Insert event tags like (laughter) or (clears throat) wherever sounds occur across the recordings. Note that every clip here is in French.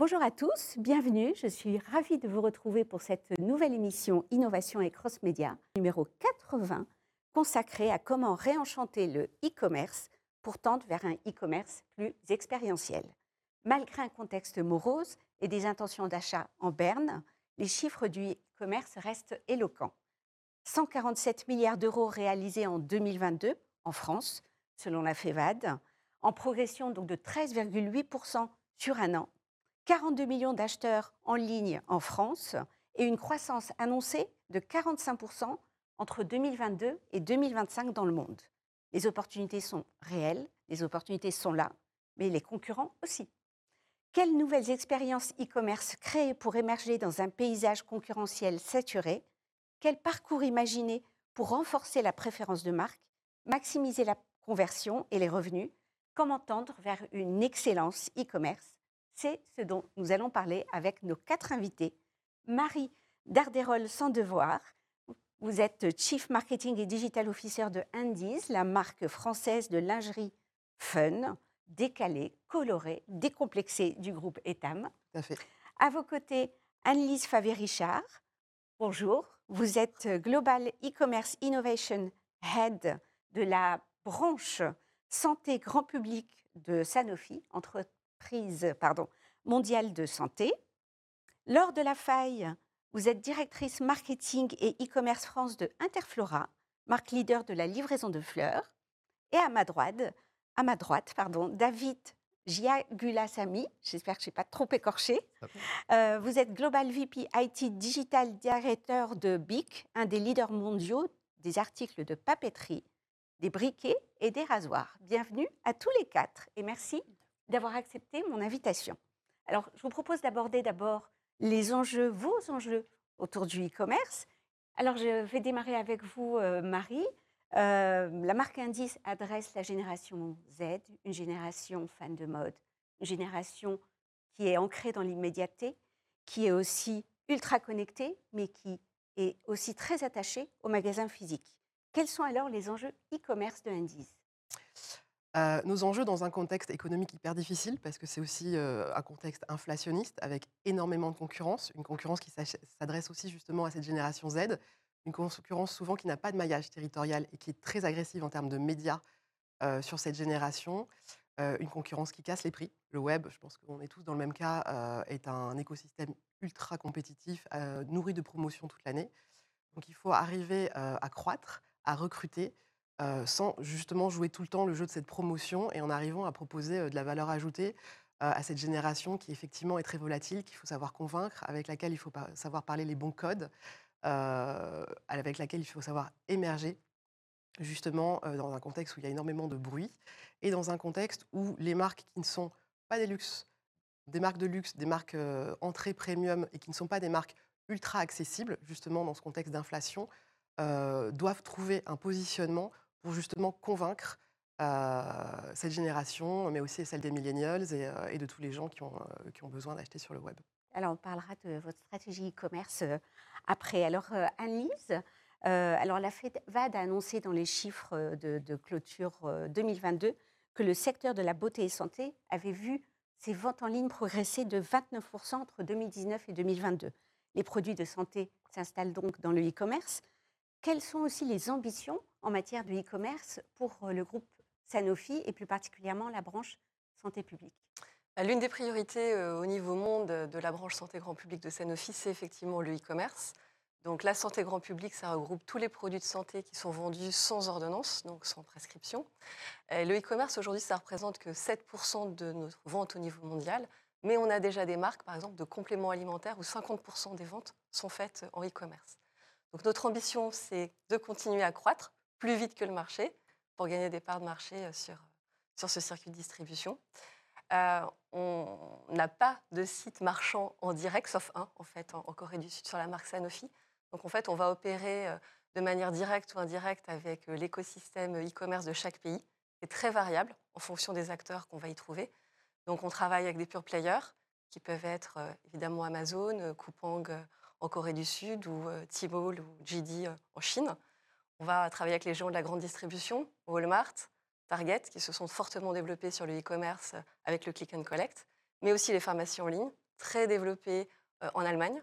Bonjour à tous, bienvenue. Je suis ravie de vous retrouver pour cette nouvelle émission Innovation et Cross Média, numéro 80, consacrée à comment réenchanter le e-commerce pour tendre vers un e-commerce plus expérientiel. Malgré un contexte morose et des intentions d'achat en berne, les chiffres du e-commerce restent éloquents. 147 milliards d'euros réalisés en 2022 en France, selon la FEVAD, en progression donc de 13,8% sur un an, 42 millions d'acheteurs en ligne en France et une croissance annoncée de 45% entre 2022 et 2025 dans le monde. Les opportunités sont réelles, les opportunités sont là, mais les concurrents aussi. Quelles nouvelles expériences e-commerce créer pour émerger dans un paysage concurrentiel saturé? Quel parcours imaginer pour renforcer la préférence de marque, maximiser la conversion et les revenus? Comment tendre vers une excellence e-commerce? C'est ce dont nous allons parler avec nos quatre invités. Marie Darderol sans devoir, vous êtes Chief Marketing et Digital Officer de Indies, la marque française de lingerie fun décalé, coloré, décomplexé du groupe Etam. Tout à fait. À vos côtés, Annelise Favé-Richard. Bonjour. Vous êtes Global E-Commerce Innovation Head de la branche santé grand public de Sanofi, pardon, mondiale de santé. Lors de la faille, vous êtes directrice marketing et e-commerce France de Interflora, marque leader de la livraison de fleurs. Et à ma droite, à ma droite, pardon, David Giagulasami, j'espère que je n'ai pas trop écorché. Euh, vous êtes Global VP IT Digital Director de BIC, un des leaders mondiaux des articles de papeterie, des briquets et des rasoirs. Bienvenue à tous les quatre et merci d'avoir accepté mon invitation. Alors, je vous propose d'aborder d'abord les enjeux, vos enjeux autour du e-commerce. Alors, je vais démarrer avec vous, euh, Marie. Euh, la marque Indice adresse la génération Z, une génération fan de mode, une génération qui est ancrée dans l'immédiateté, qui est aussi ultra connectée, mais qui est aussi très attachée au magasin physique. Quels sont alors les enjeux e-commerce de Indice? Nos enjeux dans un contexte économique hyper difficile, parce que c'est aussi un contexte inflationniste avec énormément de concurrence, une concurrence qui s'adresse aussi justement à cette génération Z, une concurrence souvent qui n'a pas de maillage territorial et qui est très agressive en termes de médias sur cette génération. Une concurrence qui casse les prix. Le web, je pense qu'on est tous dans le même cas, est un écosystème ultra compétitif, nourri de promotions toute l'année. Donc il faut arriver à croître, à recruter, sans justement jouer tout le temps le jeu de cette promotion et en arrivant à proposer de la valeur ajoutée à cette génération qui effectivement est très volatile, qu'il faut savoir convaincre, avec laquelle il faut savoir parler les bons codes, euh, avec laquelle il faut savoir émerger, justement euh, dans un contexte où il y a énormément de bruit, et dans un contexte où les marques qui ne sont pas des luxes, des marques de luxe, des marques euh, entrées premium, et qui ne sont pas des marques ultra accessibles, justement dans ce contexte d'inflation, doivent trouver un positionnement pour justement convaincre cette génération, mais aussi celle des millennials et, de tous les gens qui ont, qui ont besoin d'acheter sur le web. Alors, on parlera de votre stratégie e-commerce après. Alors, euh, Annelise, euh, alors la FEDVAD a annoncé dans les chiffres de, clôture 2022 euh, que le secteur de la beauté et santé avait vu ses ventes en ligne progresser de 29% entre 2019 et 2022. Les produits de santé s'installent donc dans le e-commerce. Quelles sont aussi les ambitions en matière de e-commerce pour le groupe Sanofi et plus particulièrement la branche santé publique L'une des priorités au niveau monde de la branche santé grand public de Sanofi, c'est effectivement le e-commerce. Donc la santé grand public, ça regroupe tous les produits de santé qui sont vendus sans ordonnance, donc sans prescription. Le e-commerce, aujourd'hui, ça représente que 7% de nos ventes au niveau mondial, mais on a déjà des marques, par exemple, de compléments alimentaires où 50% des ventes sont faites en e-commerce. Donc notre ambition, c'est de continuer à croître plus vite que le marché pour gagner des parts de marché sur, sur ce circuit de distribution. Euh, on n'a pas de site marchand en direct, sauf un en fait en, Corée du Sud sur la marque Sanofi. Donc en fait, on va opérer euh, de manière directe ou indirecte avec euh, l'écosystème e-commerce de chaque pays. C'est très variable en fonction des acteurs qu'on va y trouver. Donc on travaille avec des pure players qui peuvent être évidemment Amazon, Coupang en Corée du Sud ou Tmall ou JD en Chine. On va travailler avec les géants de la grande distribution, Walmart, Target, qui se sont fortement développés sur le e-commerce avec le click and collect, mais aussi les pharmacies en ligne, très développé en Allemagne,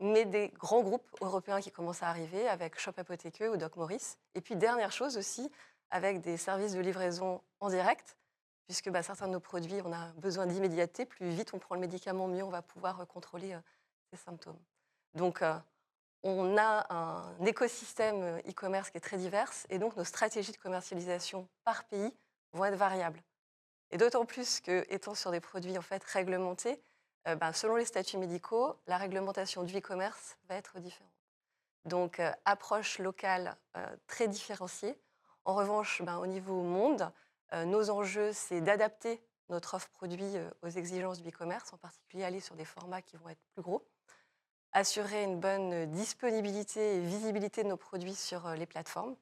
mais des grands groupes européens qui commencent à arriver avec Shop Apotheke ou Doc Morris. Et puis, dernière chose aussi, avec des services de livraison en direct, puisque bah, certains de nos produits, on a besoin d'immédiateté. Plus vite on prend le médicament, mieux on va pouvoir contrôler ces symptômes. Donc, on a un écosystème euh, e-commerce qui est très divers et donc nos stratégies de commercialisation par pays vont être variables. Et d'autant plus que, étant sur des produits en fait réglementés, euh, ben, selon les statuts médicaux, la réglementation du e-commerce va être différente. Donc, euh, approche locale très différenciée. En revanche, ben, au niveau monde, nos enjeux, c'est d'adapter notre offre produit aux exigences du e-commerce, en particulier aller sur des formats qui vont être plus gros assurer une bonne disponibilité et visibilité de nos produits sur les plateformes,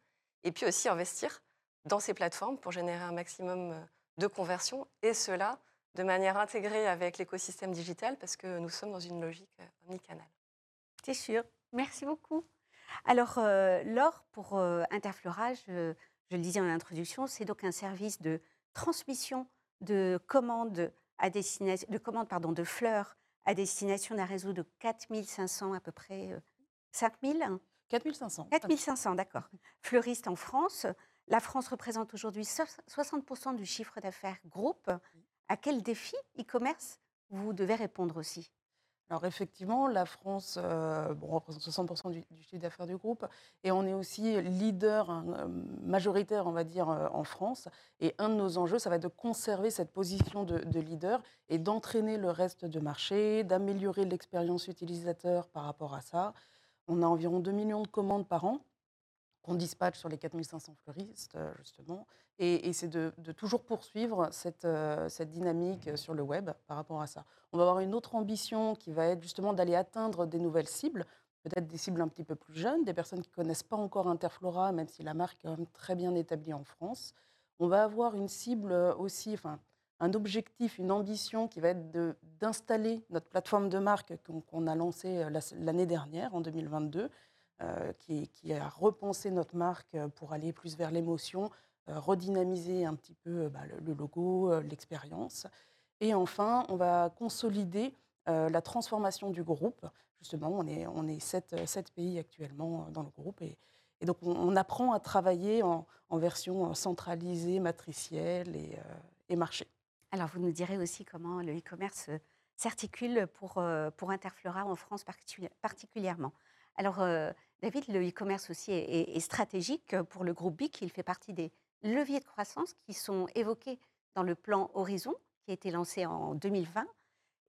et puis aussi investir dans ces plateformes pour générer un maximum de conversions, et cela de manière intégrée avec l'écosystème digital, parce que nous sommes dans une logique omnicanal. C'est sûr. Merci beaucoup. Alors, euh, l'or pour Interflora, je, je, le disais en introduction, c'est donc un service de transmission de commandes à destination, de commandes pardon, de fleurs à destination d'un réseau de 4500 à peu près, 5000 4500. 4500, d'accord. Fleuristes en France. La France représente aujourd'hui 60% du chiffre d'affaires groupe. À quel défi e-commerce vous devez répondre aussi? Alors effectivement, la France euh, représente 60% du, chiffre d'affaires du groupe et on est aussi leader hein, euh, majoritaire, on va dire, euh, en France. Et un de nos enjeux, ça va être de conserver cette position de, leader et d'entraîner le reste du marché, d'améliorer l'expérience utilisateur par rapport à ça. On a environ 2 millions de commandes par an qu'on dispatche sur les 4500 fleuristes, justement. Et, c'est de, toujours poursuivre cette, cette dynamique sur le web par rapport à ça. On va avoir une autre ambition qui va être justement d'aller atteindre des nouvelles cibles, peut-être des cibles un petit peu plus jeunes, des personnes qui ne connaissent pas encore Interflora, même si la marque est quand même très bien établie en France. On va avoir une cible aussi, enfin, un objectif, une ambition qui va être d'installer notre plateforme de marque qu'on a lancée l'année dernière, en 2022, euh, qui, a repensé notre marque pour aller plus vers l'émotion, euh, redynamiser un petit peu bah, le, logo, euh, l'expérience. Et enfin, on va consolider la transformation du groupe. Justement, on est, on est sept, pays actuellement dans le groupe. Et, donc, on, apprend à travailler en, version centralisée, matricielle et, et, marché. Alors, vous nous direz aussi comment le e-commerce s'articule pour, pour Interflora en France particulièrement. Alors, David, le e-commerce aussi est, stratégique pour le groupe BIC. Il fait partie des leviers de croissance qui sont évoqués dans le plan Horizon, qui a été lancé en 2020.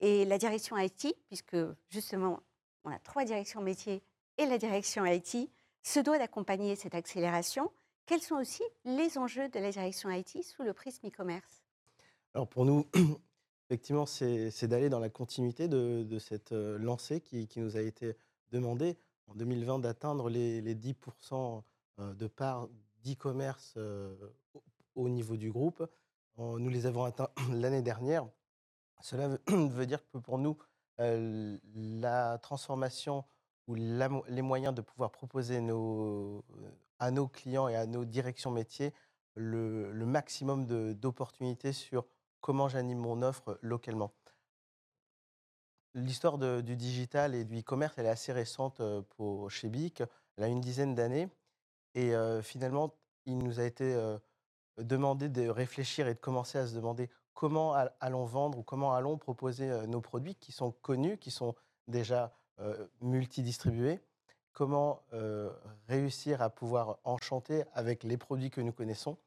Et la direction IT, puisque justement, on a trois directions métiers et la direction IT, se doit d'accompagner cette accélération. Quels sont aussi les enjeux de la direction IT sous le prisme e-commerce? Alors pour nous, (clears throat) effectivement, c'est d'aller dans la continuité de, cette euh, lancée qui, nous a été demandée en 2020 d'atteindre les, 10% euh, de part d'e-commerce euh, au niveau du groupe. Nous les avons atteints (clears throat) l'année dernière. Cela (clears throat) veut dire que pour nous, euh, la transformation ou les moyens de pouvoir proposer à nos clients et à nos directions métiers le, le maximum d'opportunités sur comment j'anime mon offre localement. L'histoire du digital et du e-commerce, elle est assez récente pour, chez BIC. Elle a une dizaine d'années. Et finalement, il nous a été demandé de réfléchir et de commencer à se demander comment allons vendre ou comment allons proposer nos produits qui sont connus, qui sont déjà multidistribués. Comment réussir à pouvoir enchanter avec les produits que nous connaissons.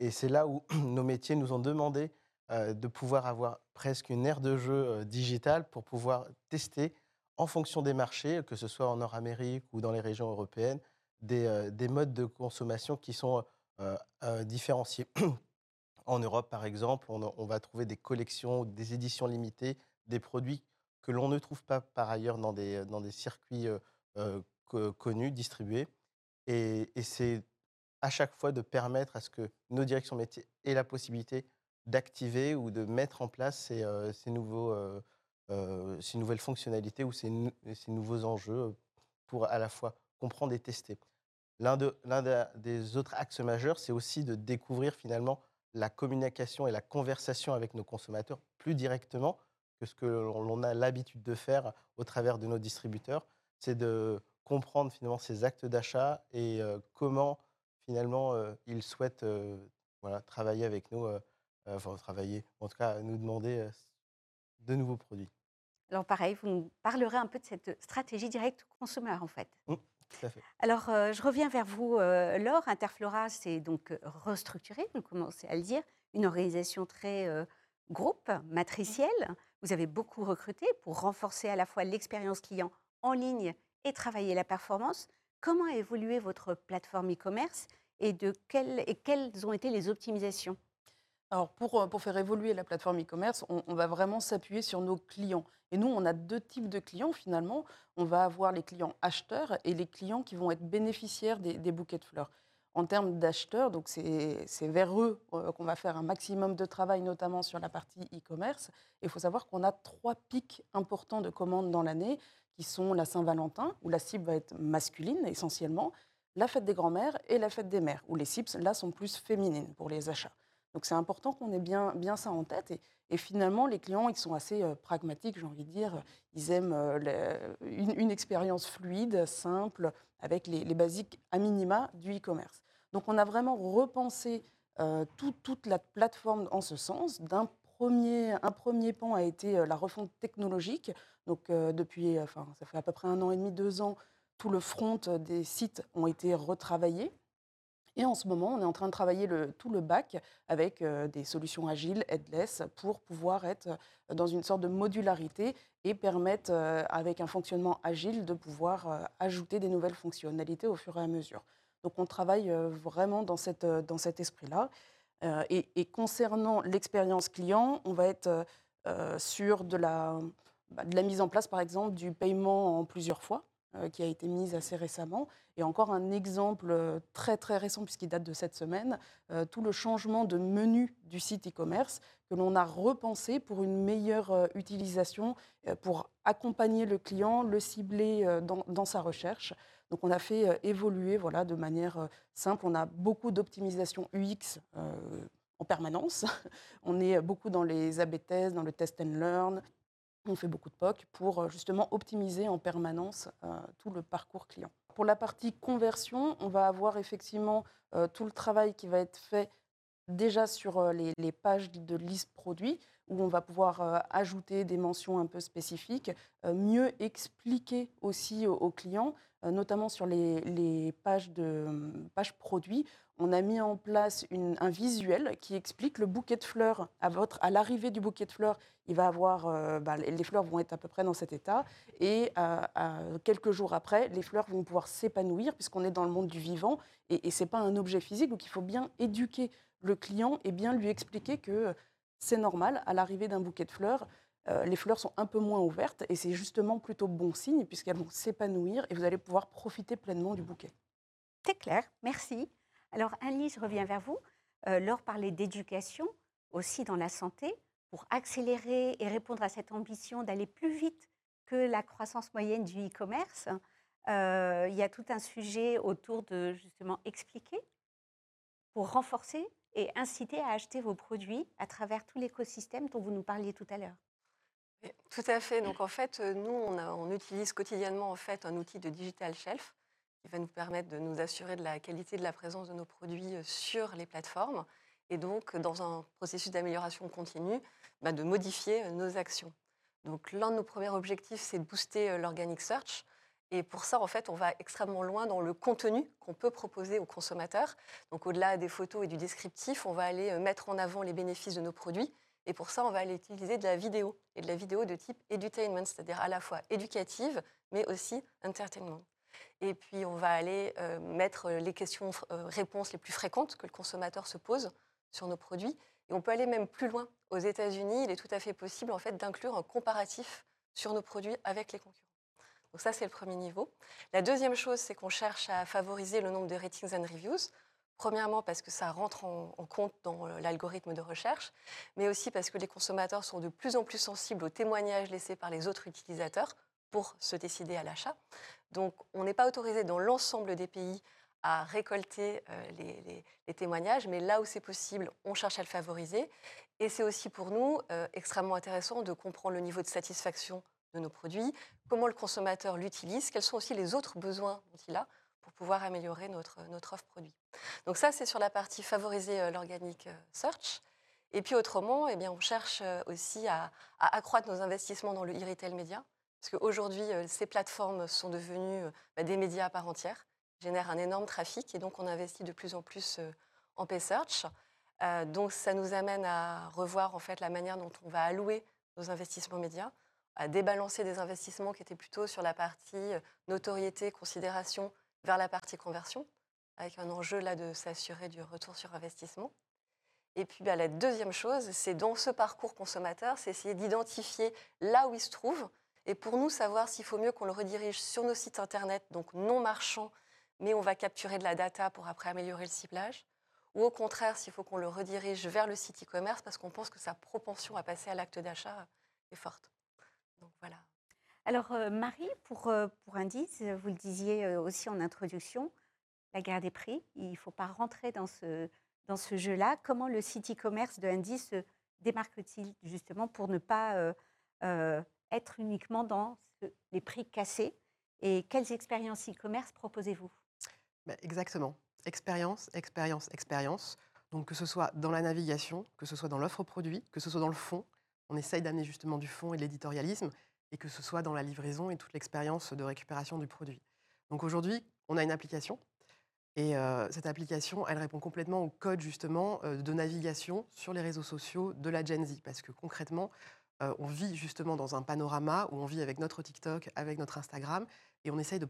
Et c'est là où (clears throat) nos métiers nous ont demandé euh, de pouvoir avoir presque une aire de jeu euh, digitale pour pouvoir tester en fonction des marchés, que ce soit en Nord-Amérique ou dans les régions européennes, des, euh, modes de consommation qui sont différenciés. (clears throat) en Europe, par exemple, on, va trouver des collections, des éditions limitées, des produits que l'on ne trouve pas par ailleurs dans des, dans des circuits connus, distribués. Et, et c'est à chaque fois de permettre à ce que nos directions métiers aient la possibilité d'activer ou de mettre en place ces, euh, euh, euh, nouvelles fonctionnalités ou ces, nouveaux enjeux pour à la fois comprendre et tester. L'un de, des autres axes majeurs, c'est aussi de découvrir finalement la communication et la conversation avec nos consommateurs plus directement que ce que l'on a l'habitude de faire au travers de nos distributeurs. C'est de comprendre finalement ces actes d'achat et comment finalement ils souhaitent travailler avec nous, enfin travailler, en tout cas nous demander de nouveaux produits. Alors pareil, vous nous parlerez un peu de cette stratégie directe consommateur en fait. Mmh, tout à fait. Alors je reviens vers vous, Laure. Interflora s'est donc restructuré, vous commencez à le dire, une organisation très groupe, matricielle. Vous avez beaucoup recruté pour renforcer à la fois l'expérience client en ligne et travailler la performance. Comment a évolué votre plateforme e-commerce et, de et quelles ont été les optimisations? Alors, pour, pour, faire évoluer la plateforme e-commerce, on, va vraiment s'appuyer sur nos clients. Et nous, on a deux types de clients finalement. On va avoir les clients acheteurs et les clients qui vont être bénéficiaires des, bouquets de fleurs. En termes d'acheteurs, donc c'est vers eux qu'on va faire un maximum de travail, notamment sur la partie e-commerce. Il faut savoir qu'on a trois pics importants de commandes dans l'année qui sont la Saint-Valentin, où la cible va être masculine essentiellement, la fête des grands-mères et la fête des mères, où les cibles, là, sont plus féminines pour les achats. Donc c'est important qu'on ait bien, ça en tête. Et, finalement, les clients, ils sont assez pragmatiques, j'ai envie de dire. Ils aiment une, expérience fluide, simple, avec les, basiques à minima du e-commerce. Donc on a vraiment repensé toute la plateforme en ce sens. Premier, un premier pan a été la refonte technologique. Donc depuis, enfin, ça fait à peu près un an et demi, deux ans, tout le front des sites ont été retravaillés. Et en ce moment, on est en train de travailler le, tout le bac avec des solutions agiles, headless, pour pouvoir être dans une sorte de modularité et permettre, avec un fonctionnement agile, de pouvoir ajouter des nouvelles fonctionnalités au fur et à mesure. Donc on travaille vraiment dans, cet esprit-là. Et, et, concernant l'expérience client, on va être sur de la, bah, de la mise en place, par exemple, du paiement en plusieurs fois. Euh, qui a été mise assez récemment. Et encore un exemple euh, très très récent, puisqu'il date de cette semaine, euh, tout le changement de menu du site e-commerce que l'on a repensé pour une meilleure utilisation, pour accompagner le client, le cibler dans, sa recherche. Donc on a fait évoluer voilà, de manière simple. On a beaucoup d'optimisation UX en permanence. (laughs) On est beaucoup dans les AB tests, dans le test and learn, on fait beaucoup de POC pour euh, justement optimiser en permanence euh, tout le parcours client. Pour la partie conversion, on va avoir effectivement euh, tout le travail qui va être fait déjà sur les, pages de liste produits, où on va pouvoir ajouter des mentions un peu spécifiques, mieux expliquer aussi aux, clients, notamment sur les, pages, de, pages produits, on a mis en place un visuel qui explique le bouquet de fleurs. À, l'arrivée du bouquet de fleurs, il va avoir, euh, bah, les fleurs vont être à peu près dans cet état. Et quelques jours après, les fleurs vont pouvoir s'épanouir puisqu'on est dans le monde du vivant. Et, et ce n'est pas un objet physique. Donc il faut bien éduquer le client et bien lui expliquer que c'est normal, à l'arrivée d'un bouquet de fleurs, euh, les fleurs sont un peu moins ouvertes. Et c'est justement plutôt bon signe puisqu'elles vont s'épanouir et vous allez pouvoir profiter pleinement du bouquet. C'est clair, merci. Alors, Alice, je reviens vers vous. Euh, Laure parlait d'éducation aussi dans la santé pour accélérer et répondre à cette ambition d'aller plus vite que la croissance moyenne du e-commerce. Euh, il y a tout un sujet autour de justement expliquer pour renforcer et inciter à acheter vos produits à travers tout l'écosystème dont vous nous parliez tout à l'heure. Tout à fait. Donc en fait, nous, on, on, utilise quotidiennement en fait un outil de digital shelf va nous permettre de nous assurer de la qualité de la présence de nos produits euh, sur les plateformes et donc dans un processus d'amélioration continue, bah, de modifier euh, nos actions. Donc l'un de nos premiers objectifs, c'est de booster euh, l'organic search. Et pour ça, en fait, on va extrêmement loin dans le contenu qu'on peut proposer aux consommateurs. Donc au-delà des photos et du descriptif, on va aller mettre en avant les bénéfices de nos produits. Et pour ça, on va aller utiliser de la vidéo, et de la vidéo de type edutainment, c'est-à-dire à la fois éducative, mais aussi entertainment. Et puis, on va aller euh, mettre les questions-réponses euh, les plus fréquentes que le consommateur se pose sur nos produits. Et on peut aller même plus loin. Aux États-Unis, il est tout à fait possible en fait, d'inclure un comparatif sur nos produits avec les concurrents. Donc ça, c'est le premier niveau. La deuxième chose, c'est qu'on cherche à favoriser le nombre de ratings and reviews. Premièrement, parce que ça rentre en, en compte dans euh, l'algorithme de recherche, mais aussi parce que les consommateurs sont de plus en plus sensibles aux témoignages laissés par les autres utilisateurs pour se décider à l'achat. Donc, on n'est pas autorisé dans l'ensemble des pays à récolter les, les, témoignages, mais là où c'est possible, on cherche à le favoriser. Et c'est aussi pour nous extrêmement intéressant de comprendre le niveau de satisfaction de nos produits, comment le consommateur l'utilise, quels sont aussi les autres besoins dont il a pour pouvoir améliorer notre, notre offre produit. Donc ça, c'est sur la partie favoriser l'organique search. Et puis autrement, eh bien, on cherche aussi à, accroître nos investissements dans le e-retail média, parce qu'aujourd'hui, ces plateformes sont devenues bah, des médias à part entière, génèrent un énorme trafic, et donc on investit de plus en plus en pay search. donc ça nous amène à revoir en fait la manière dont on va allouer nos investissements médias, à débalancer des investissements qui étaient plutôt sur la partie notoriété, considération, vers la partie conversion, avec un enjeu là de s'assurer du retour sur investissement. Et puis bah, la deuxième chose, c'est dans ce parcours consommateur, c'est essayer d'identifier là où il se trouve. Et pour nous, savoir s'il faut mieux qu'on le redirige sur nos sites internet, donc non marchands, mais on va capturer de la data pour après améliorer le ciblage. Ou au contraire, s'il faut qu'on le redirige vers le site e-commerce parce qu'on pense que sa propension à passer à l'acte d'achat est forte. Donc voilà. Alors euh, Marie, pour, euh, pour Indice, vous le disiez euh, aussi en introduction, la guerre des prix, il ne faut pas rentrer dans ce, dans ce jeu-là. Comment le site e-commerce de Andy se démarque-t-il justement pour ne pas être uniquement dans les prix cassés Et quelles expériences e-commerce proposez-vous? Bah, Exactement. Expérience, expérience, expérience. Donc que ce soit dans la navigation, que ce soit dans l'offre produit, que ce soit dans le fond, on essaye d'amener justement du fond et de l'éditorialisme, et que ce soit dans la livraison et toute l'expérience de récupération du produit. Donc aujourd'hui, on a une application et cette application, elle répond complètement au code justement de navigation sur les réseaux sociaux de la Gen Z. Parce que concrètement, on vit justement dans un panorama où on vit avec notre TikTok, avec notre Instagram, et on essaye de,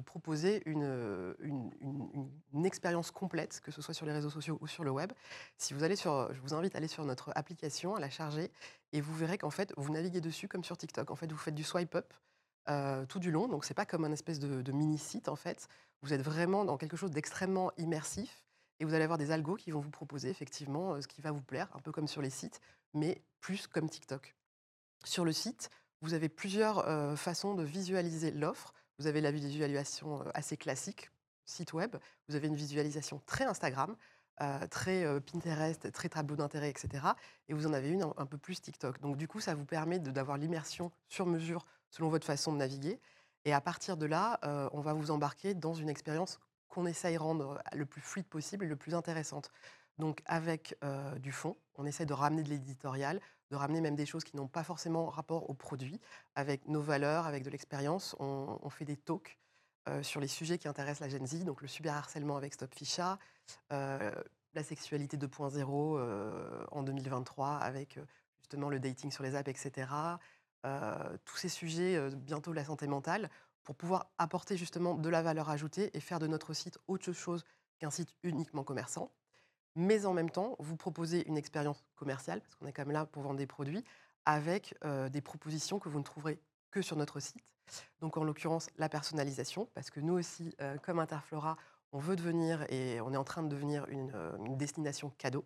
proposer une, une, expérience complète, que ce soit sur les réseaux sociaux ou sur le web. Si vous allez sur, je vous invite à aller sur notre application, à la charger, et vous verrez qu'en fait, vous naviguez dessus comme sur TikTok. En fait, vous faites du swipe up. tout du long, donc c'est pas comme un espèce de, de mini site en fait vous êtes vraiment dans quelque chose d'extrêmement immersif et vous allez avoir des algos qui vont vous proposer effectivement euh, ce qui va vous plaire, un peu comme sur les sites, mais plus comme TikTok. Sur le site, vous avez plusieurs façons de visualiser l'offre. Vous avez la visualisation assez classique, site web. Vous avez une visualisation très Instagram, très Pinterest, très tableau d'intérêt, etc. Et vous en avez une un, peu plus TikTok. Donc du coup, ça vous permet d'avoir l'immersion sur mesure selon votre façon de naviguer. Et à partir de là, on va vous embarquer dans une expérience qu'on essaye de rendre le plus fluide possible et le plus intéressante. Donc avec du fond, on essaie de ramener de l'éditorial, de ramener même des choses qui n'ont pas forcément rapport au produit, avec nos valeurs, avec de l'expérience. On, fait des talks sur les sujets qui intéressent la Gen Z, donc le cyberharcèlement avec Stop Ficha, la sexualité 2.0 en 2023 avec justement le dating sur les apps, etc. Euh, tous ces sujets, euh, bientôt la santé mentale, pour pouvoir apporter justement de la valeur ajoutée et faire de notre site autre chose qu'un site uniquement commerçant. Mais en même temps, vous proposez une expérience commerciale, parce qu'on est quand même là pour vendre des produits, avec euh, des propositions que vous ne trouverez que sur notre site. Donc en l'occurrence, la personnalisation, parce que nous aussi, comme Interflora, on veut devenir et on est en train de devenir une destination cadeau.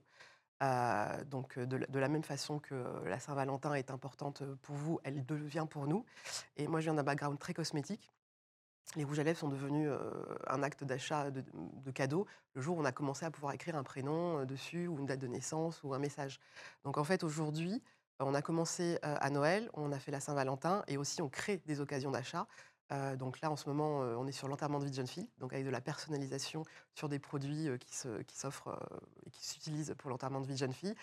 Euh, donc de, la même façon que la Saint-Valentin est importante pour vous, elle devient pour nous. Et moi, je viens d'un background très cosmétique. Les rouges à lèvres sont devenus un acte d'achat de, de, cadeaux le jour où on a commencé à pouvoir écrire un prénom dessus ou une date de naissance ou un message. Donc en fait, aujourd'hui, on a commencé à Noël, on a fait la Saint-Valentin et aussi on crée des occasions d'achat. Euh, donc là, en ce moment, euh, on est sur l'enterrement de vie de jeune fille, donc avec de la personnalisation sur des produits euh, qui, s'offrent et qui s'utilisent pour l'enterrement de vie de jeune fille,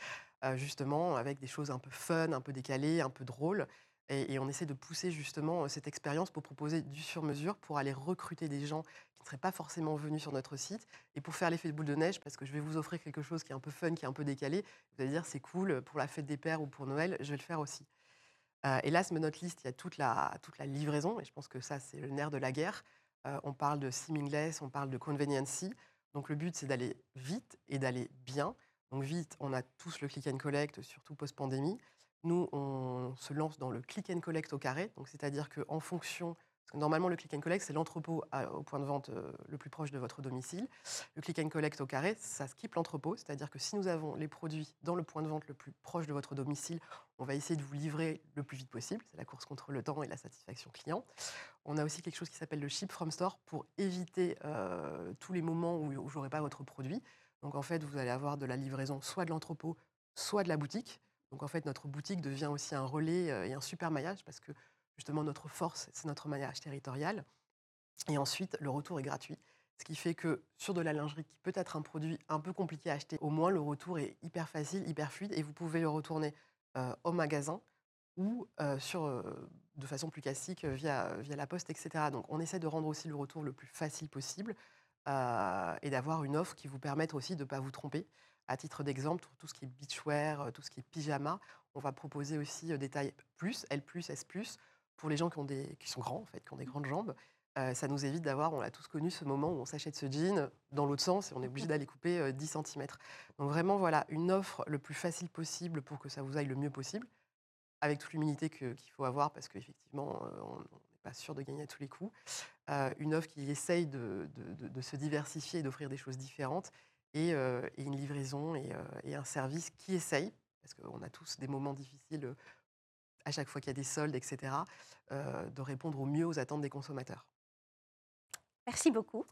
justement avec des choses un peu fun, un peu décalées, un peu drôles. Et, on essaie de pousser justement cette expérience pour proposer du sur-mesure, pour aller recruter des gens qui ne seraient pas forcément venus sur notre site, et pour faire l'effet de boule de neige, parce que je vais vous offrir quelque chose qui est un peu fun, qui est un peu décalé. Vous allez dire, c'est cool, pour la fête des pères ou pour Noël, je vais le faire aussi. Euh, hélas, mais notre liste, il y a toute la, toute la livraison, et je pense que ça, c'est le nerf de la guerre. Euh, on parle de seamless, on parle de conveniency. Donc le but, c'est d'aller vite et d'aller bien. Donc vite, on a tous le click and collect, surtout post-pandémie. Nous, on se lance dans le click and collect au carré, donc c'est-à-dire qu'en fonction normalement, le click and collect, c'est l'entrepôt au point de vente euh, le plus proche de votre domicile. Le click and collect au carré, ça skip l'entrepôt, c'est-à-dire que si nous avons les produits dans le point de vente le plus proche de votre domicile, on va essayer de vous livrer le plus vite possible. C'est la course contre le temps et la satisfaction client. On a aussi quelque chose qui s'appelle le ship from store pour éviter euh, tous les moments où, où j'aurai pas votre produit. Donc en fait, vous allez avoir de la livraison soit de l'entrepôt, soit de la boutique. Donc en fait, notre boutique devient aussi un relais et un super maillage parce que justement notre force, c'est notre maillage territorial. Et ensuite, le retour est gratuit. Ce qui fait que sur de la lingerie qui peut être un produit un peu compliqué à acheter, au moins le retour est hyper facile, hyper fluide et vous pouvez le retourner au magasin ou de façon plus classique via la poste, etc. Donc on essaie de rendre aussi le retour le plus facile possible et d'avoir une offre qui vous permette aussi de ne pas vous tromper. À titre d'exemple, tout ce qui est beachwear, euh, tout ce qui est pyjama, on va proposer aussi euh, des tailles plus, L+, S+, pour les gens qui, sont grands, en fait, qui ont des grandes jambes. Euh, ça nous évite d'avoir, on l'a tous connu, ce moment où on s'achète ce jean dans l'autre sens et on est obligé d'aller couper 10 cm. Donc vraiment, voilà, une offre le plus facile possible pour que ça vous aille le mieux possible, avec toute l'humilité qu'il faut avoir, parce qu'effectivement, on n'est pas sûr de gagner à tous les coups. une offre qui essaye de se diversifier et d'offrir des choses différentes et, une livraison et, un service qui essaye, parce qu'on a tous des moments difficiles à chaque fois qu'il y a des soldes, etc., de répondre au mieux aux attentes des consommateurs. Merci beaucoup.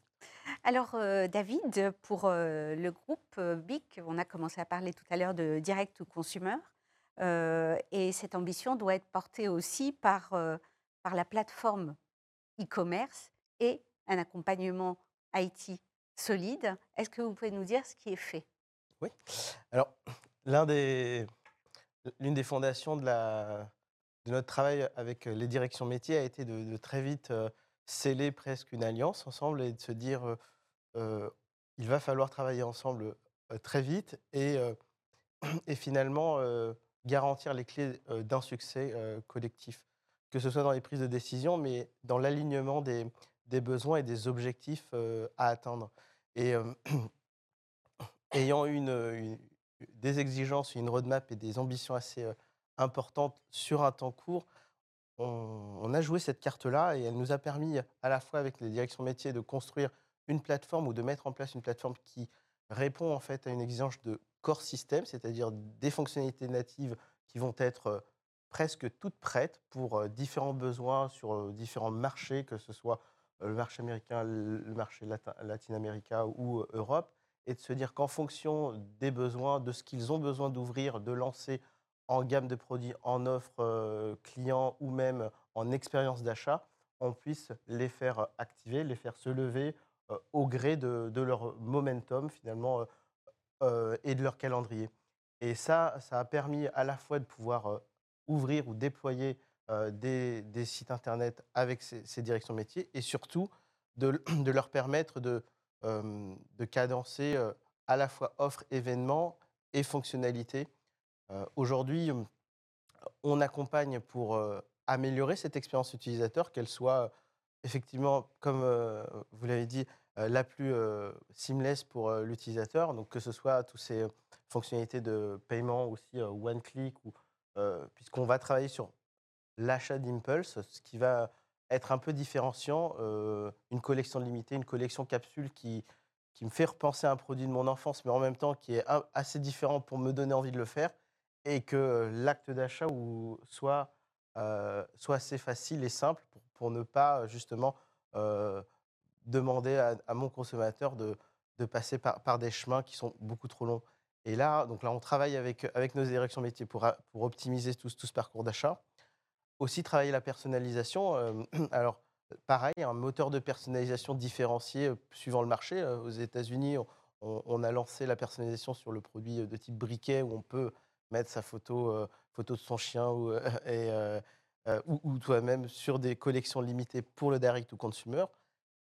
Alors, David, pour le groupe BIC, on a commencé à parler tout à l'heure de direct to consumer. et cette ambition doit être portée aussi par, par la plateforme e-commerce et un accompagnement IT solide. Est-ce que vous pouvez nous dire ce qui est fait? Oui. Alors, l'une des fondations de notre travail avec les directions métiers a été de, très vite euh, sceller presque une alliance ensemble et de se dire euh, euh, il va falloir travailler ensemble très vite et, (clears throat) et finalement garantir les clés d'un succès collectif, que ce soit dans les prises de décision, mais dans l'alignement des, des besoins et des objectifs à atteindre. Et (clears throat) ayant une, des exigences, une roadmap et des ambitions assez importantes sur un temps court, on, a joué cette carte-là et elle nous a permis à la fois avec les directions métiers de construire une plateforme ou de mettre en place une plateforme qui répond en fait à une exigence de core system, c'est-à-dire des fonctionnalités natives qui vont être presque toutes prêtes pour différents besoins sur différents marchés, que ce soit le marché américain, le marché latino-américain ou Europe, et de se dire qu'en fonction des besoins, de ce qu'ils ont besoin d'ouvrir, de lancer en gamme de produits, en offre clients ou même en expérience d'achat, on puisse les faire activer, les faire se lever au gré de, leur momentum finalement et de leur calendrier. Et ça, ça a permis à la fois de pouvoir ouvrir ou déployer des, sites internet avec ces, directions métiers et surtout (clears throat) de, leur permettre de, de cadencer à la fois offre, événements et fonctionnalités. Aujourd'hui, on accompagne pour améliorer cette expérience utilisateur, qu'elle soit effectivement, comme vous l'avez dit, la plus seamless pour l'utilisateur. Donc que ce soit toutes ces fonctionnalités de paiement aussi one click, ou puisqu'on va travailler sur l'achat d'Impulse, ce qui va être un peu différenciant, euh, une collection limitée, une collection capsule qui, qui me fait repenser à un produit de mon enfance, mais en même temps qui est assez différent pour me donner envie de le faire, et que l'acte d'achat soit, euh, soit assez facile et simple pour, pour ne pas justement euh, demander à, mon consommateur de, de passer par, par, des chemins qui sont beaucoup trop longs. Et là, donc là, on travaille avec, avec nos directions métiers pour, pour optimiser tout, tout ce parcours d'achat. Aussi travailler la personnalisation. (clears throat) alors, pareil, un moteur de personnalisation différencié suivant le marché. aux États-Unis, on, a lancé la personnalisation sur le produit de type briquet où on peut mettre sa photo, photo de son chien (laughs) ou, ou, toi-même sur des collections limitées pour le direct to consumer.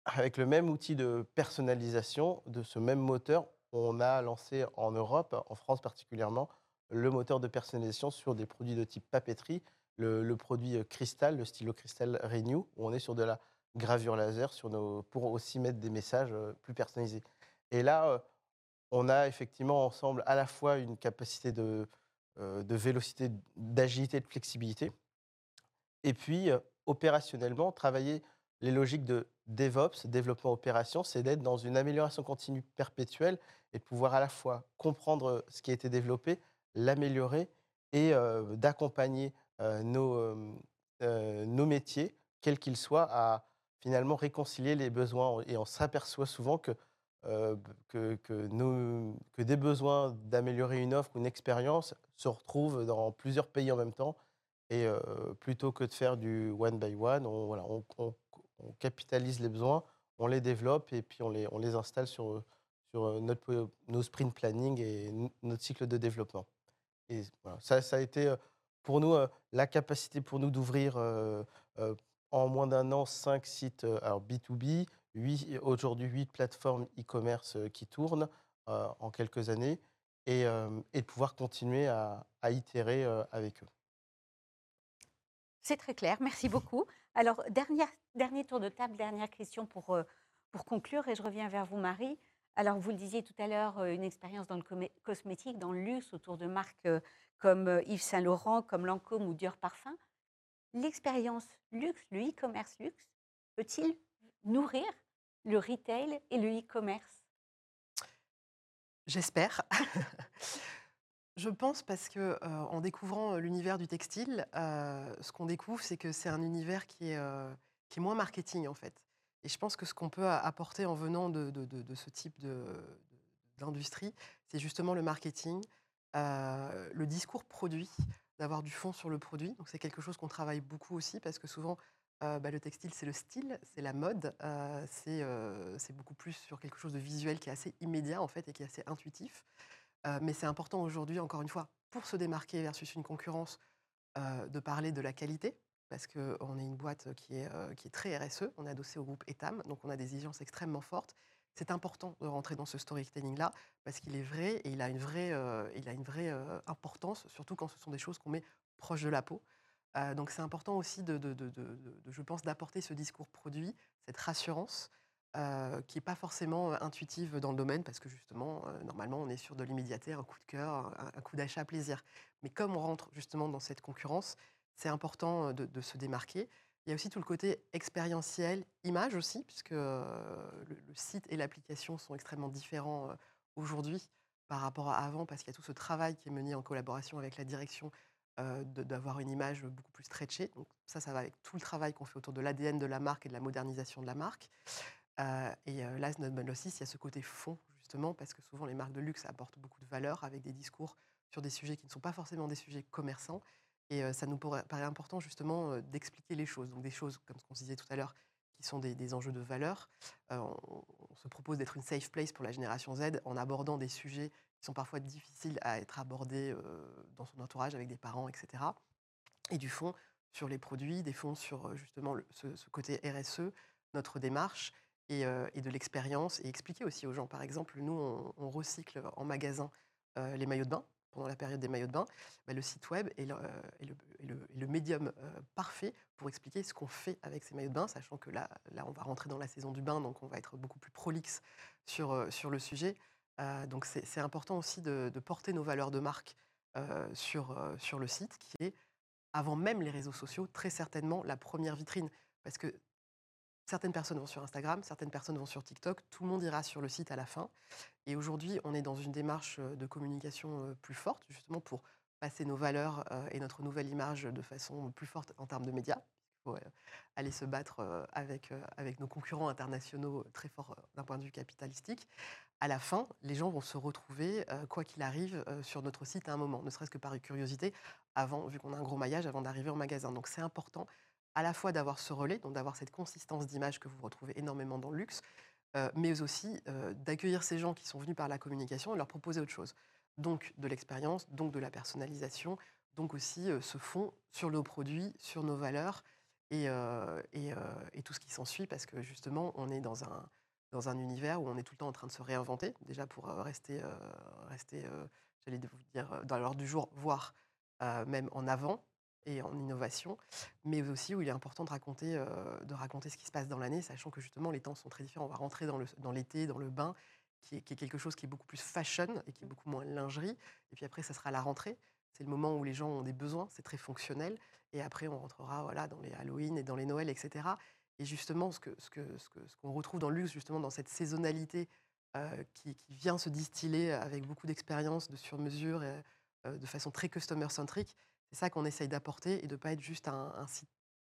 Avec le même outil de personnalisation de ce même moteur, on a lancé en Europe, en France particulièrement, le moteur de personnalisation sur des produits de type papeterie le, produit cristal, le stylo cristal Renew, où on est sur de la gravure laser sur nos, pour aussi mettre des messages plus personnalisés. Et là, on a effectivement ensemble à la fois une capacité de, de vélocité, d'agilité, de flexibilité, et puis opérationnellement, travailler les logiques de DevOps, développement opération, c'est d'être dans une amélioration continue perpétuelle et de pouvoir à la fois comprendre ce qui a été développé, l'améliorer et d'accompagner nos, nos métiers, quels qu'ils soient, à finalement réconcilier les besoins. Et on s'aperçoit souvent que, que, que, des besoins d'améliorer une offre ou une expérience se retrouvent dans plusieurs pays en même temps. Et plutôt que de faire du one by one, on, voilà, on, capitalise les besoins, on les développe et puis on les, on les installe sur, sur notre, nos sprint planning et notre cycle de développement. Et ça, ça a été pour nous la capacité pour nous d'ouvrir en moins d'un an cinq sites alors B2B, aujourd'hui huit plateformes e-commerce qui tournent en quelques années et, de pouvoir continuer à, itérer avec eux. C'est très clair, merci beaucoup. Alors, dernière, dernier tour de table, dernière question pour, pour conclure, et je reviens vers vous, Marie. Alors, vous le disiez tout à l'heure, une expérience dans le cosmétique, dans le luxe, autour de marques comme Yves Saint Laurent, comme Lancôme ou Dior Parfum. L'expérience luxe, le e-commerce luxe, peut-il nourrir le retail et le e-commerce? J'espère. (laughs) Je pense parce que en découvrant l'univers du textile, ce qu'on découvre, c'est que c'est un univers qui est, moins marketing en fait. Et je pense que ce qu'on peut apporter en venant de, ce type d'industrie, c'est justement le marketing, le discours produit, d'avoir du fond sur le produit. Donc c'est quelque chose qu'on travaille beaucoup aussi parce que souvent bah, le textile, c'est le style, c'est la mode, c'est beaucoup plus sur quelque chose de visuel qui est assez immédiat en fait et qui est assez intuitif mais c'est important aujourd'hui, encore une fois, pour se démarquer versus une concurrence, de parler de la qualité, parce qu'on est une boîte qui est, qui est très RSE, on est adossé au groupe ETAM, donc on a des exigences extrêmement fortes. C'est important de rentrer dans ce storytelling-là, parce qu'il est vrai et il a une vraie, il a une vraie importance, surtout quand ce sont des choses qu'on met proche de la peau. donc c'est important aussi, de, de, de, je pense, d'apporter ce discours produit, cette rassurance, qui n'est pas forcément intuitive dans le domaine, parce que justement, normalement, on est sur de l'immédiateté, un coup de cœur, un, coup d'achat plaisir. Mais comme on rentre justement dans cette concurrence, c'est important de, se démarquer. Il y a aussi tout le côté expérientiel, image aussi, puisque le, site et l'application sont extrêmement différents aujourd'hui par rapport à avant, parce qu'il y a tout ce travail qui est mené en collaboration avec la direction d'avoir une image beaucoup plus stretchée. Donc ça, ça va avec tout le travail qu'on fait autour de l'ADN de la marque et de la modernisation de la marque et last not but least, il y a ce côté fond, justement, parce que souvent les marques de luxe apportent beaucoup de valeur avec des discours sur des sujets qui ne sont pas forcément des sujets commerçants. Et ça nous paraît important, justement, d'expliquer les choses. Donc, des choses, comme ce qu'on disait tout à l'heure, qui sont des, enjeux de valeur. on, se propose d'être une safe place pour la génération Z en abordant des sujets qui sont parfois difficiles à être abordés dans son entourage avec des parents, etc. Et du fond, sur les produits, des fonds sur justement ce, ce, côté RSE, notre démarche, et, de l'expérience et expliquer aussi aux gens. Par exemple, nous, on, recycle en magasin les maillots de bain pendant la période des maillots de bain. Bah, le site web est le, le, médium parfait pour expliquer ce qu'on fait avec ces maillots de bain, sachant que là, là, on va rentrer dans la saison du bain, donc on va être beaucoup plus prolixe sur, sur le sujet. donc c'est important aussi de, de, porter nos valeurs de marque sur, sur le site, qui est, avant même les réseaux sociaux, très certainement la première vitrine. Parce que Certaines personnes vont sur Instagram, certaines personnes vont sur TikTok, tout le monde ira sur le site à la fin. Et aujourd'hui, on est dans une démarche de communication plus forte, justement pour passer nos valeurs et notre nouvelle image de façon plus forte en termes de médias. Il faut aller se battre avec, nos concurrents internationaux très forts d'un point de vue capitalistique. À la fin, les gens vont se retrouver, quoi qu'il arrive, sur notre site à un moment, ne serait-ce que par curiosité, avant, vu qu'on a un gros maillage, avant d'arriver au magasin. Donc c'est important à la fois d'avoir ce relais, donc d'avoir cette consistance d'image que vous retrouvez énormément dans le luxe, mais aussi d'accueillir ces gens qui sont venus par la communication et leur proposer autre chose. Donc de l'expérience, donc de la personnalisation, donc aussi ce fond sur nos produits, sur nos valeurs et, et, tout ce qui s'ensuit, parce que justement, on est dans un, dans un univers où on est tout le temps en train de se réinventer, déjà pour rester, rester j'allais vous dire, dans l'ordre du jour, voire même en avant, et en innovation, mais aussi où il est important de raconter, de raconter ce qui se passe dans l'année, sachant que justement les temps sont très différents. On va rentrer dans, le, dans l'été, dans le bain, qui est, quelque chose qui est beaucoup plus fashion et qui est beaucoup moins lingerie. Et puis après, ça sera la rentrée. c'est le moment où les gens ont des besoins, c'est très fonctionnel. Et après, on rentrera voilà, dans les Halloween et dans les Noëls, etc. Et justement, ce qu'on ce que, ce que, ce qu'on retrouve dans le luxe, justement, dans cette saisonnalité euh, qui, qui, vient se distiller avec beaucoup d'expérience, de sur-mesure, euh, de façon très customer-centrique, c'est ça qu'on essaye d'apporter et de ne pas être juste un, un, site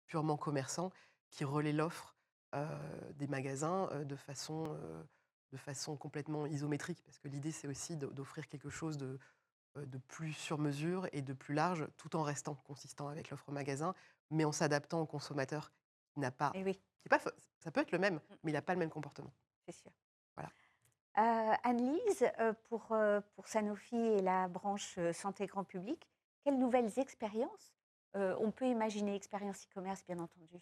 purement commerçant qui relaie l'offre euh, des magasins euh, de façon, euh, de façon complètement isométrique. Parce que l'idée, c'est aussi d'offrir quelque chose de, de plus sur mesure et de plus large, tout en restant consistant avec l'offre magasin, mais en s'adaptant au consommateur qui n'a pas, oui. qui pas. Ça peut être le même, mais il n'a pas le même comportement. C'est sûr. Voilà. Euh, Anne-Lise, pour, pour Sanofi et la branche santé grand public, quelles nouvelles expériences on peut imaginer expérience e-commerce, bien entendu?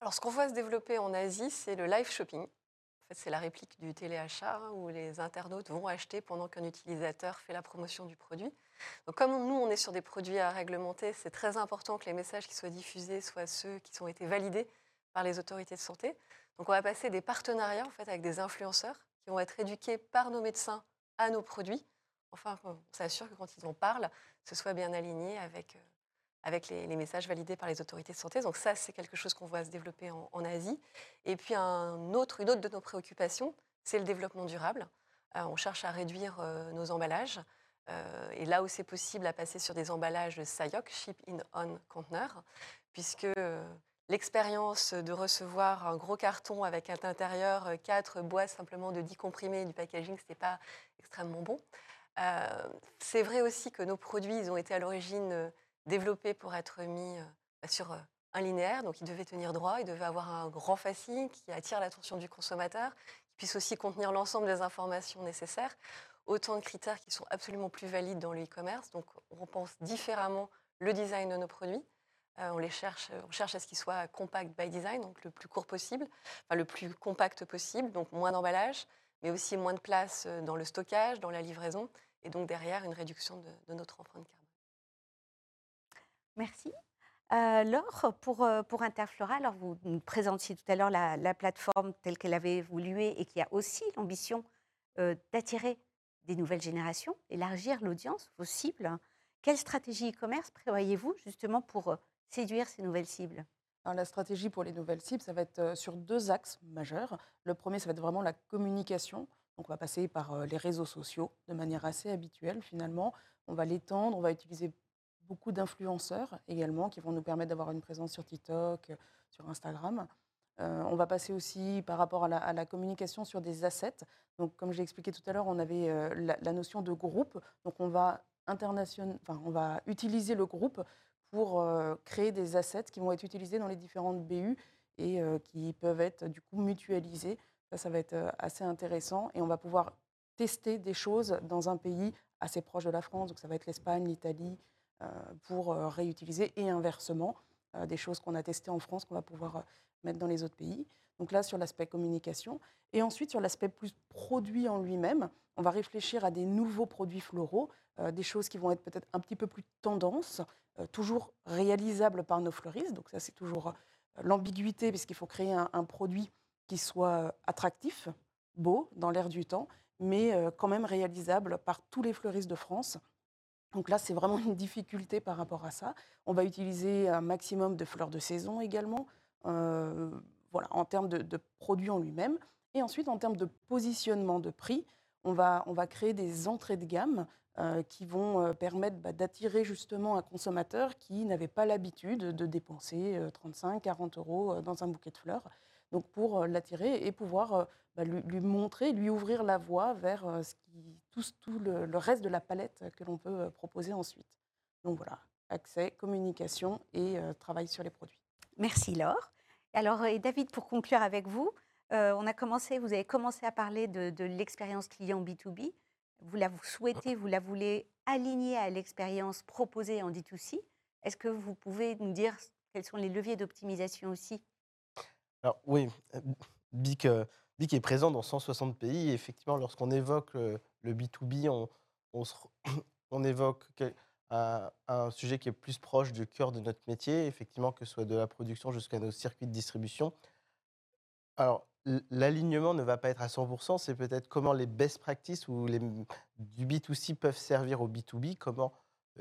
Alors, ce qu'on voit se développer en Asie, c'est le live shopping. En fait, c'est la réplique du téléachat où les internautes vont acheter pendant qu'un utilisateur fait la promotion du produit. Donc, comme nous, on est sur des produits à réglementer, c'est très important que les messages qui soient diffusés soient ceux qui ont été validés par les autorités de santé. Donc, on va passer des partenariats en fait, avec des influenceurs qui vont être éduqués par nos médecins à nos produits. Enfin, on s'assure que quand ils en parlent, ce soit bien aligné avec euh, avec les, messages validés par les autorités de santé. Donc ça, c'est quelque chose qu'on voit se développer en, Asie. Et puis un autre, une autre de nos préoccupations, c'est le développement durable. Euh, on cherche à réduire euh, nos emballages. Et là où c'est possible, à passer sur des emballages SIOC, Ship in On Container, puisque l'expérience de recevoir un gros carton avec à l'intérieur quatre boîtes simplement de 10 comprimés du packaging, ce n'était pas extrêmement bon. C'est vrai aussi que nos produits, ils ont été à l'origine développé pour être mis euh, bah, sur euh, un linéaire, donc il devait tenir droit, il devait avoir un grand facing qui attire l'attention du consommateur, qui puisse aussi contenir l'ensemble des informations nécessaires. Autant de critères qui sont absolument plus valides dans le e-commerce. Donc on pense différemment le design de nos produits. Euh, on les cherche, on cherche à ce qu'ils soient compact by design, donc le plus court possible, enfin le plus compact possible, donc moins d'emballage, mais aussi moins de place dans le stockage, dans la livraison, et donc derrière une réduction de, de notre empreinte carbone. Merci. Euh, Laure, pour, euh, pour Interflora, alors vous nous présentiez tout à l'heure la, plateforme telle qu'elle avait évolué et qui a aussi l'ambition euh, d'attirer des nouvelles générations, élargir l'audience, vos cibles. Quelle stratégie e-commerce prévoyez-vous justement pour séduire ces nouvelles cibles? Alors, la stratégie pour les nouvelles cibles, ça va être sur deux axes majeurs. Le premier, ça va être vraiment la communication. On va passer par les réseaux sociaux de manière assez habituelle finalement. On va l'étendre, on va utiliser beaucoup d'influenceurs également qui vont nous permettre d'avoir une présence sur TikTok, sur Instagram. Euh, on va passer aussi par rapport à la, communication sur des assets. Donc, comme j'ai expliqué tout à l'heure, on avait euh, la, notion de groupe. Donc, on va, utiliser le groupe pour euh, créer des assets qui vont être utilisés dans les différentes BU et qui peuvent être du coup mutualisés. Ça, ça va être assez intéressant et on va pouvoir tester des choses dans un pays assez proche de la France. Donc, ça va être l'Espagne, l'Italie, pour réutiliser et inversement des choses qu'on a testées en France qu'on va pouvoir mettre dans les autres pays. Donc là, sur l'aspect communication. Et ensuite, sur l'aspect plus produit en lui-même, on va réfléchir à des nouveaux produits floraux, des choses qui vont être peut-être un petit peu plus tendance, toujours réalisables par nos fleuristes. Donc ça, c'est toujours l'ambiguïté, puisqu'il faut créer un, produit qui soit attractif, beau, dans l'air du temps, mais quand même réalisable par tous les fleuristes de France donc là, c'est vraiment une difficulté par rapport à ça. On va utiliser un maximum de fleurs de saison également, euh, voilà, en termes de, produits en lui-même. Et ensuite, en termes de positionnement de prix, on va, on va créer des entrées de gamme euh, qui vont euh, permettre bah, d'attirer justement un consommateur qui n'avait pas l'habitude de dépenser 35, 40 euros dans un bouquet de fleurs. Donc pour l'attirer et pouvoir bah, lui, montrer, lui ouvrir la voie vers ce qui, tout, tout le, reste de la palette que l'on peut proposer ensuite. Donc voilà, accès, communication et travail sur les produits. Merci Laure. Alors David, pour conclure avec vous, on a commencé, vous avez commencé à parler de, l'expérience client B2B. Vous la souhaitez, vous la voulez aligner à l'expérience proposée en D2C. Est-ce que vous pouvez nous dire quels sont les leviers d'optimisation aussi Alors oui, BIC BIC est présent dans 160 pays. Et effectivement, lorsqu'on évoque le, B2B, (coughs) on, évoque un, sujet qui est plus proche du cœur de notre métier, effectivement, que ce soit de la production jusqu'à nos circuits de distribution. Alors, l'alignement ne va pas être à 100%, c'est peut-être comment les best practices ou les, du B2C peuvent servir au B2B, comment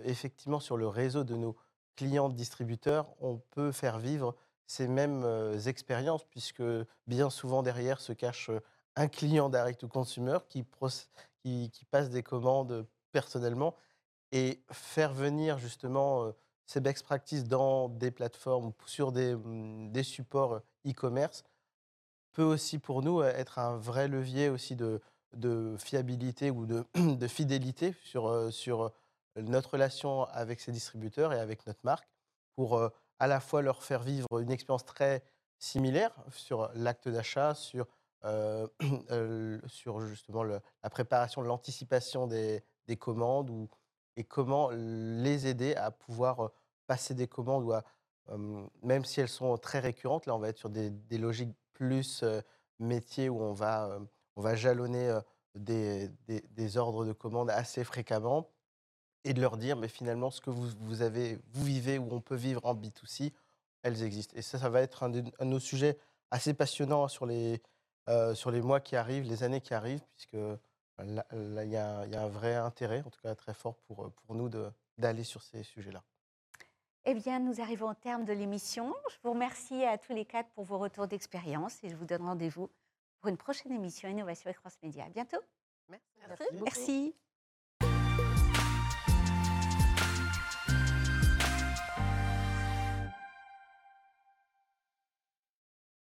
effectivement, sur le réseau de nos clients distributeurs, on peut faire vivre ces mêmes expériences, puisque bien souvent derrière se cache un client direct to consumer qui, passe des commandes personnellement et faire venir justement ces best practices dans des plateformes, sur des, mmh, des supports e-commerce, peut aussi pour nous être un vrai levier aussi de, fiabilité ou de, (clears throat) de fidélité sur, sur notre relation avec ces distributeurs et avec notre marque pour à la fois leur faire vivre une expérience très similaire sur l'acte d'achat, sur, (clears throat) sur justement la préparation, l'anticipation des, des, commandes ou, et comment les aider à pouvoir passer des commandes ou à, même si elles sont très récurrentes, là on va être sur des, logiques plus métiers où on va, on va jalonner des, des ordres de commandes assez fréquemment et de leur dire, mais finalement, ce que vous, vous, avez, vous vivez ou on peut vivre en B2C, elles existent. Et ça, ça va être un de, nos sujets assez passionnants sur les, euh, sur les mois qui arrivent, les années qui arrivent, puisque là, il y, y, a un vrai intérêt, en tout cas très fort pour, pour nous, d'aller sur ces sujets-là. Eh bien, nous arrivons au terme de l'émission. Je vous remercie à tous les quatre pour vos retours d'expérience et je vous donne rendez-vous pour une prochaine émission Innovation et Cross Média. À bientôt. Merci. Merci. Merci.